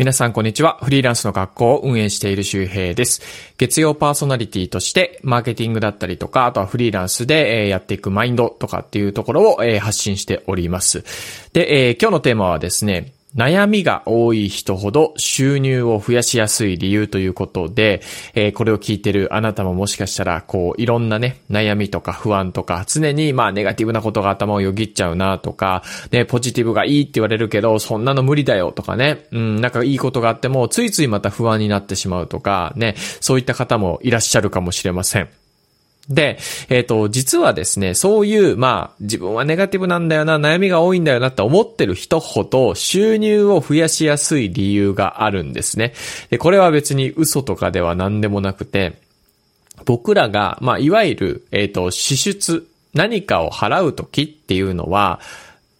皆さんこんにちは。フリーランスの学校を運営している周平です。月曜パーソナリティとして、マーケティングだったりとか、あとはフリーランスでやっていくマインドとかっていうところを発信しております。で、今日のテーマはですね、悩みが多い人ほど収入を増やしやすい理由ということで、えー、これを聞いてるあなたももしかしたら、こう、いろんなね、悩みとか不安とか、常にまあネガティブなことが頭をよぎっちゃうなとか、ね、ポジティブがいいって言われるけど、そんなの無理だよとかね、うん、なんかいいことがあっても、ついついまた不安になってしまうとか、ね、そういった方もいらっしゃるかもしれません。で、えっ、ー、と、実はですね、そういう、まあ、自分はネガティブなんだよな、悩みが多いんだよなって思ってる人ほど収入を増やしやすい理由があるんですね。で、これは別に嘘とかでは何でもなくて、僕らが、まあ、いわゆる、えっ、ー、と、支出、何かを払うときっていうのは、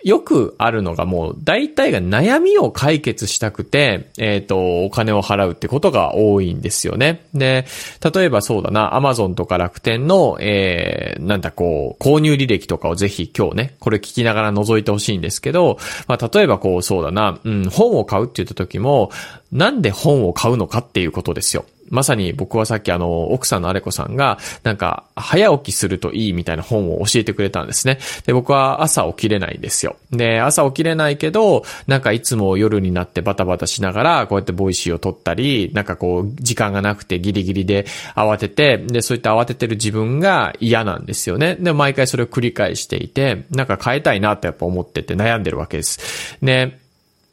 よくあるのがもう大体が悩みを解決したくて、えっ、ー、と、お金を払うってことが多いんですよね。で、例えばそうだな、アマゾンとか楽天の、えー、なんだこう、購入履歴とかをぜひ今日ね、これ聞きながら覗いてほしいんですけど、まあ、例えばこう、そうだな、うん、本を買うって言った時も、なんで本を買うのかっていうことですよ。まさに僕はさっきあの、奥さんのアレコさんが、なんか、早起きするといいみたいな本を教えてくれたんですね。で、僕は朝起きれないんですよ。で、朝起きれないけど、なんかいつも夜になってバタバタしながら、こうやってボイシーを撮ったり、なんかこう、時間がなくてギリギリで慌てて、で、そういった慌ててる自分が嫌なんですよね。で、毎回それを繰り返していて、なんか変えたいなってやっぱ思ってて悩んでるわけです。で、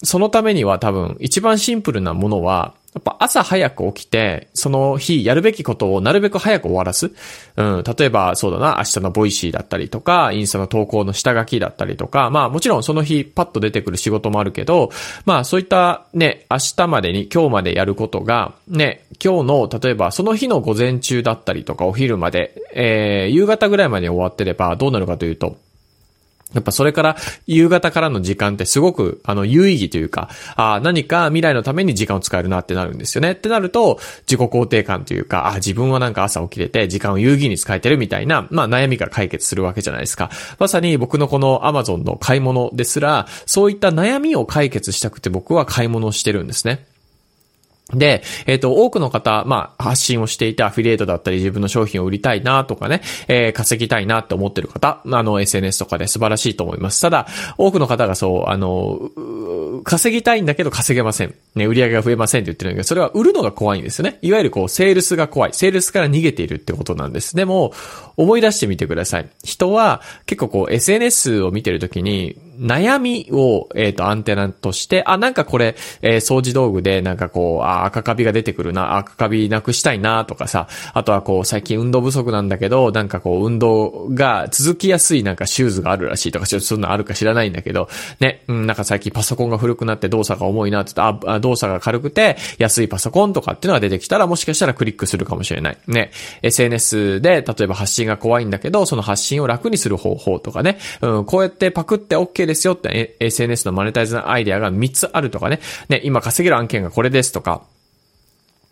そのためには多分一番シンプルなものは、やっぱ朝早く起きて、その日やるべきことをなるべく早く終わらす。うん、例えばそうだな、明日の Voicy だったりとか、インスタの投稿の下書きだったりとか、まあもちろんその日パッと出てくる仕事もあるけど、まあそういったね、明日までに今日までやることが、ね、今日の、例えばその日の午前中だったりとかお昼まで、えー、夕方ぐらいまで終わってればどうなるかというと、やっぱそれから夕方からの時間ってすごくあの有意義というか、あ何か未来のために時間を使えるなってなるんですよね。ってなると自己肯定感というか、あ自分はなんか朝起きれて時間を有意義に使えてるみたいな、まあ悩みが解決するわけじゃないですか。まさに僕のこの Amazon の買い物ですら、そういった悩みを解決したくて僕は買い物をしてるんですね。で、えっ、ー、と、多くの方、まあ、発信をしていてアフィリエイトだったり自分の商品を売りたいなとかね、えー、稼ぎたいなって思ってる方、あの、SNS とかで素晴らしいと思います。ただ、多くの方がそう、あの、稼ぎたいんだけど稼げません。ね、売り上げが増えませんって言ってるんだけど、それは売るのが怖いんですよね。いわゆるこう、セールスが怖い。セールスから逃げているってことなんです。でも、思い出してみてください。人は結構こう、SNS を見てるときに、悩みを、えっ、ー、と、アンテナとして、あ、なんかこれ、えー、掃除道具で、なんかこう、あ、赤カビが出てくるな、赤カビなくしたいな、とかさ、あとはこう、最近運動不足なんだけど、なんかこう、運動が続きやすいなんかシューズがあるらしいとか、ちょっとそんなあるか知らないんだけど、ね、うん、なんか最近パソコンが古くなって動作が重いなって、あ、動作が軽くて、安いパソコンとかっていうのが出てきたら、もしかしたらクリックするかもしれない。ね、SNS で、例えば発信が怖いんだけど、その発信を楽にする方法とかね、うん、こうやってパクって OK ですよって、SNS のマネタイズのアイデアが3つあるとかね。ね、今稼げる案件がこれですとか。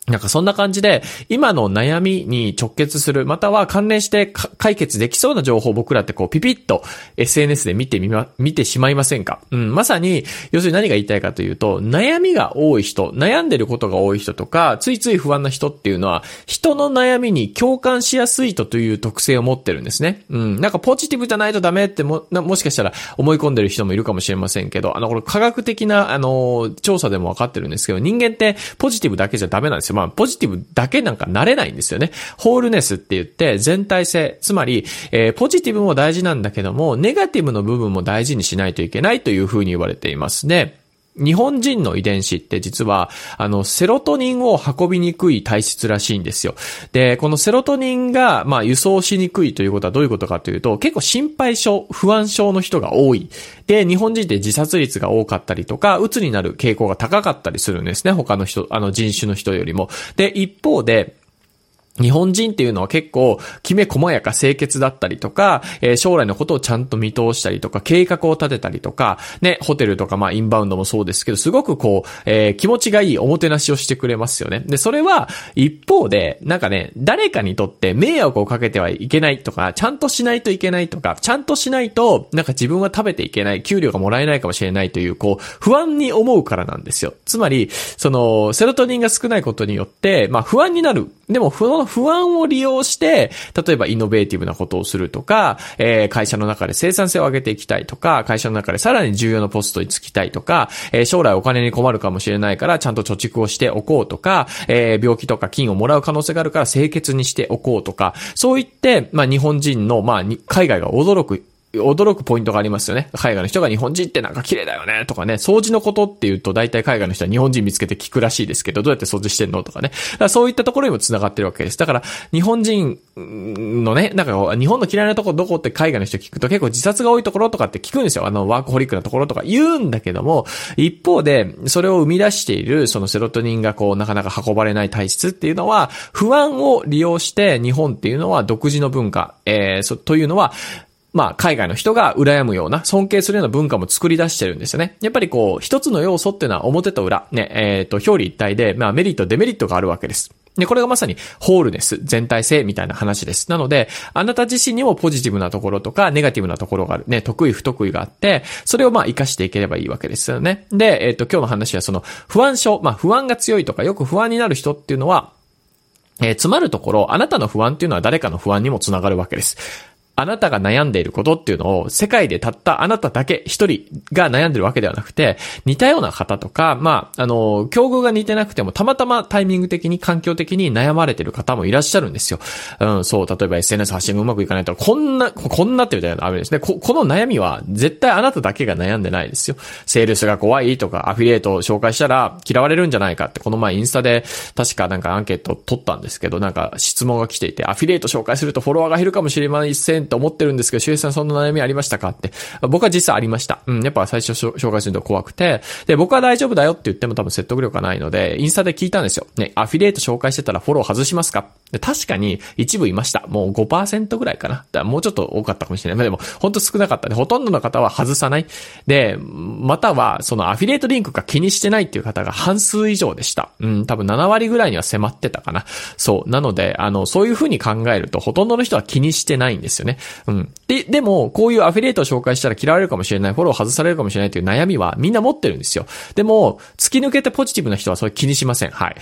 なんかそんな感じで、今の悩みに直結する、または関連して解決できそうな情報を僕らってこうピピッと SNS で見てみま、見てしまいませんか？うん、まさに、要するに何が言いたいかというと、悩みが多い人、悩んでることが多い人とか、ついつい不安な人っていうのは、人の悩みに共感しやすいとという特性を持ってるんですね。うん、なんかポジティブじゃないとダメっても、もしかしたら思い込んでる人もいるかもしれませんけど、あの、これ科学的な、あの、調査でもわかってるんですけど、人間ってポジティブだけじゃダメなんですよ。まあ、ポジティブだけなんかなれないんですよね。ホールネスって言って全体性、つまり、えー、ポジティブも大事なんだけども、ネガティブの部分も大事にしないといけないというふうに言われていますね。日本人の遺伝子って実は、あの、セロトニンを運びにくい体質らしいんですよ。で、このセロトニンが、まあ、輸送しにくいということはどういうことかというと、結構心配症、不安症の人が多い。で、日本人って自殺率が多かったりとか、鬱になる傾向が高かったりするんですね。他の人、あの人種の人よりも。で、一方で、日本人っていうのは結構、きめ細やか清潔だったりとか、えー、将来のことをちゃんと見通したりとか、計画を立てたりとか、ね、ホテルとか、まあ、インバウンドもそうですけど、すごくこう、えー、気持ちがいいおもてなしをしてくれますよね。で、それは、一方で、なんかね、誰かにとって迷惑をかけてはいけないとか、ちゃんとしないといけないとか、ちゃんとしないと、なんか自分は食べていけない、給料がもらえないかもしれないという、こう、不安に思うからなんですよ。つまり、その、セロトニンが少ないことによって、まあ、不安になる。でも、不安不安を利用して、例えばイノベーティブなことをするとか、えー、会社の中で生産性を上げていきたいとか、会社の中でさらに重要なポストに就きたいとか、えー、将来お金に困るかもしれないから、ちゃんと貯蓄をしておこうとか、えー、病気とか金をもらう可能性があるから清潔にしておこうとか、そう言って、まあ、日本人の、まあ、海外が驚く驚くポイントがありますよね。海外の人が日本人ってなんか綺麗だよねとかね、掃除のことって言うと大体海外の人は日本人見つけて聞くらしいですけど、どうやって掃除してんのとかね。かそういったところにも繋がってるわけです。だから日本人のね、なんか日本の嫌いなとこどこって海外の人聞くと結構自殺が多いところとかって聞くんですよ。あのワークホリックなところとか言うんだけども、一方でそれを生み出しているそのセロトニンがこうなかなか運ばれない体質っていうのは不安を利用して日本っていうのは独自の文化、えー、そ、というのはまあ、海外の人が羨むような、尊敬するような文化も作り出してるんですよね。やっぱりこう、一つの要素っていうのは表と裏、ね、えっ、ー、と、表裏一体で、まあ、メリット、デメリットがあるわけです。で、これがまさにホールネス、全体性みたいな話です。なので、あなた自身にもポジティブなところとか、ネガティブなところがある。ね、得意不得意があって、それをまあ活かしていければいいわけですよね。で、えっ、ー、と、今日の話はその不安症、まあ不安が強いとか、よく不安になる人っていうのは、えー、詰まるところ、あなたの不安っていうのは誰かの不安にもつながるわけです。あなたが悩んでいることっていうのを世界でたったあなただけ一人が悩んでるわけではなくて、似たような方とか、まあ、あの、境遇が似てなくてもたまたまタイミング的に環境的に悩まれてる方もいらっしゃるんですよ。うん、そう、例えば SNS 発信がうまくいかないと、こんな、こんなってみたいなあるんですね。こ、この悩みは絶対あなただけが悩んでないですよ。セールスが怖いとか、アフィリエイトを紹介したら嫌われるんじゃないかって、この前インスタで確かなんかアンケートを取ったんですけど、なんか質問が来ていて、アフィリエイト紹介するとフォロワーが減るかもしれませんと思ってるんですけど、周平さんそんな悩みありましたか？って。僕は実際ありました。うん、やっぱ最初紹介すると怖くて。で、僕は大丈夫だよって言っても多分説得力がないので、インスタで聞いたんですよ。ね、アフィリエイト紹介してたらフォロー外しますか？で確かに一部いました。もう5%ぐらいかな。だからもうちょっと多かったかもしれない。でも、ほんと少なかったね。ほとんどの方は外さない。で、または、そのアフィリエイトリンクが気にしてないっていう方が半数以上でした。うん、多分7割ぐらいには迫ってたかな。そう。なので、あの、そういう風に考えると、ほとんどの人は気にしてないんですよね。うん。で、でも、こういうアフィリエイトを紹介したら嫌われるかもしれない、フォロー外されるかもしれないという悩みはみんな持ってるんですよ。でも、突き抜けてポジティブな人はそれ気にしません。はい。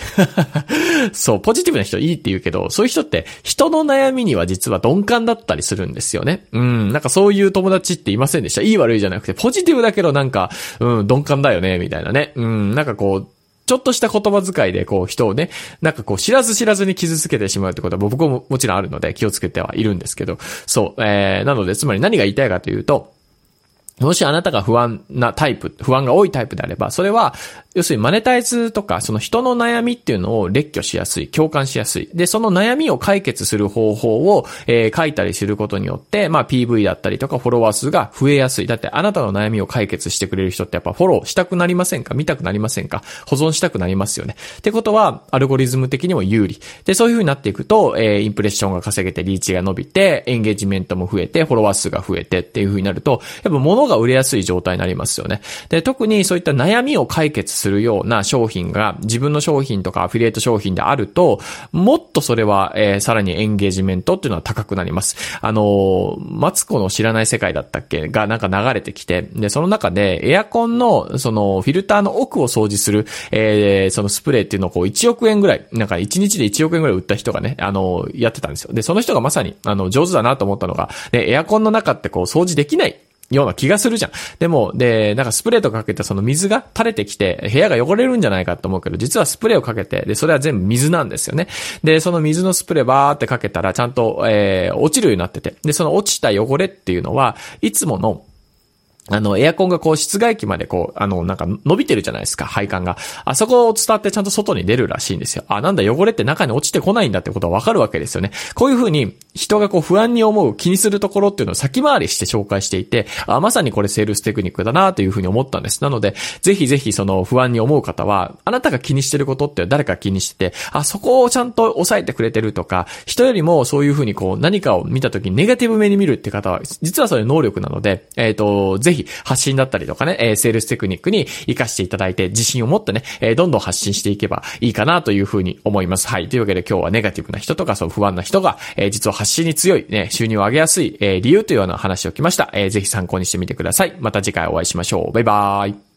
そう、ポジティブな人いいって言うけど、そういう人って人の悩みには実は鈍感だったりするんですよね。うん、なんかそういう友達っていませんでした？いい悪いじゃなくて、ポジティブだけどなんか、うん、鈍感だよね、みたいなね。うん、なんかこう、ちょっとした言葉遣いで、こう、人をね、なんかこう、知らず知らずに傷つけてしまうってことは、僕ももちろんあるので、気をつけてはいるんですけど、そう、えー、なので、つまり何が言いたいかというと、もしあなたが不安なタイプ、不安が多いタイプであれば、それは、要するにマネタイズとか、その人の悩みっていうのを列挙しやすい、共感しやすい。で、その悩みを解決する方法を、えー、書いたりすることによって、まあ PV だったりとかフォロワー数が増えやすい。だってあなたの悩みを解決してくれる人ってやっぱフォローしたくなりませんか？見たくなりませんか？保存したくなりますよね。ってことは、アルゴリズム的にも有利。で、そういう風になっていくと、えー、インプレッションが稼げて、リーチが伸びて、エンゲージメントも増えて、フォロワー数が増えてっていう風になると、やっぱ物が売れやすい状態になりますよね。で、特にそういった悩みを解決するような商商品が自分の商品とかアフィリエイト商品であると、もっとそれは、えー、さらにエンゲージメントっていうのは高くなります。あのー、マツコの知らない世界だったっけ？がなんか流れてきて、で、その中でエアコンのそのフィルターの奥を掃除する、えー、そのスプレーっていうのをこう1億円ぐらい、なんか1日で1億円ぐらい売った人がね、あのー、やってたんですよ。で、その人がまさに、あの、上手だなと思ったのが、で、エアコンの中ってこう掃除できないような気がするじゃん。でも、で、なんかスプレーとかかけてその水が垂れてきて部屋が汚れるんじゃないかと思うけど、実はスプレーをかけて、で、それは全部水なんですよね。で、その水のスプレーバーってかけたらちゃんと、えー、落ちるようになってて。で、その落ちた汚れっていうのは、いつものあの、エアコンがこう、室外機までこう、あの、なんか伸びてるじゃないですか、配管が。あそこを伝ってちゃんと外に出るらしいんですよ。あ、なんだ、汚れって中に落ちてこないんだってことはわかるわけですよね。こういうふうに、人がこう不安に思う、気にするところっていうのを先回りして紹介していて、あ、まさにこれセールステクニックだなというふうに思ったんです。なので、ぜひぜひその不安に思う方は、あなたが気にしてることって誰か気にしてて、あ、そこをちゃんと抑えてくれてるとか、人よりもそういうふうにこう何かを見た時にネガティブ目に見るって方は、実はそれ能力なので、えっ、ー、と、ぜひぜひ発信だったりとかね、え、セールステクニックに活かしていただいて、自信を持ってね、え、どんどん発信していけばいいかなというふうに思います。はい。というわけで今日はネガティブな人とかそう不安な人が、え、実は発信に強い、ね、収入を上げやすい、え、理由というような話をきました。えー、ぜひ参考にしてみてください。また次回お会いしましょう。バイバーイ。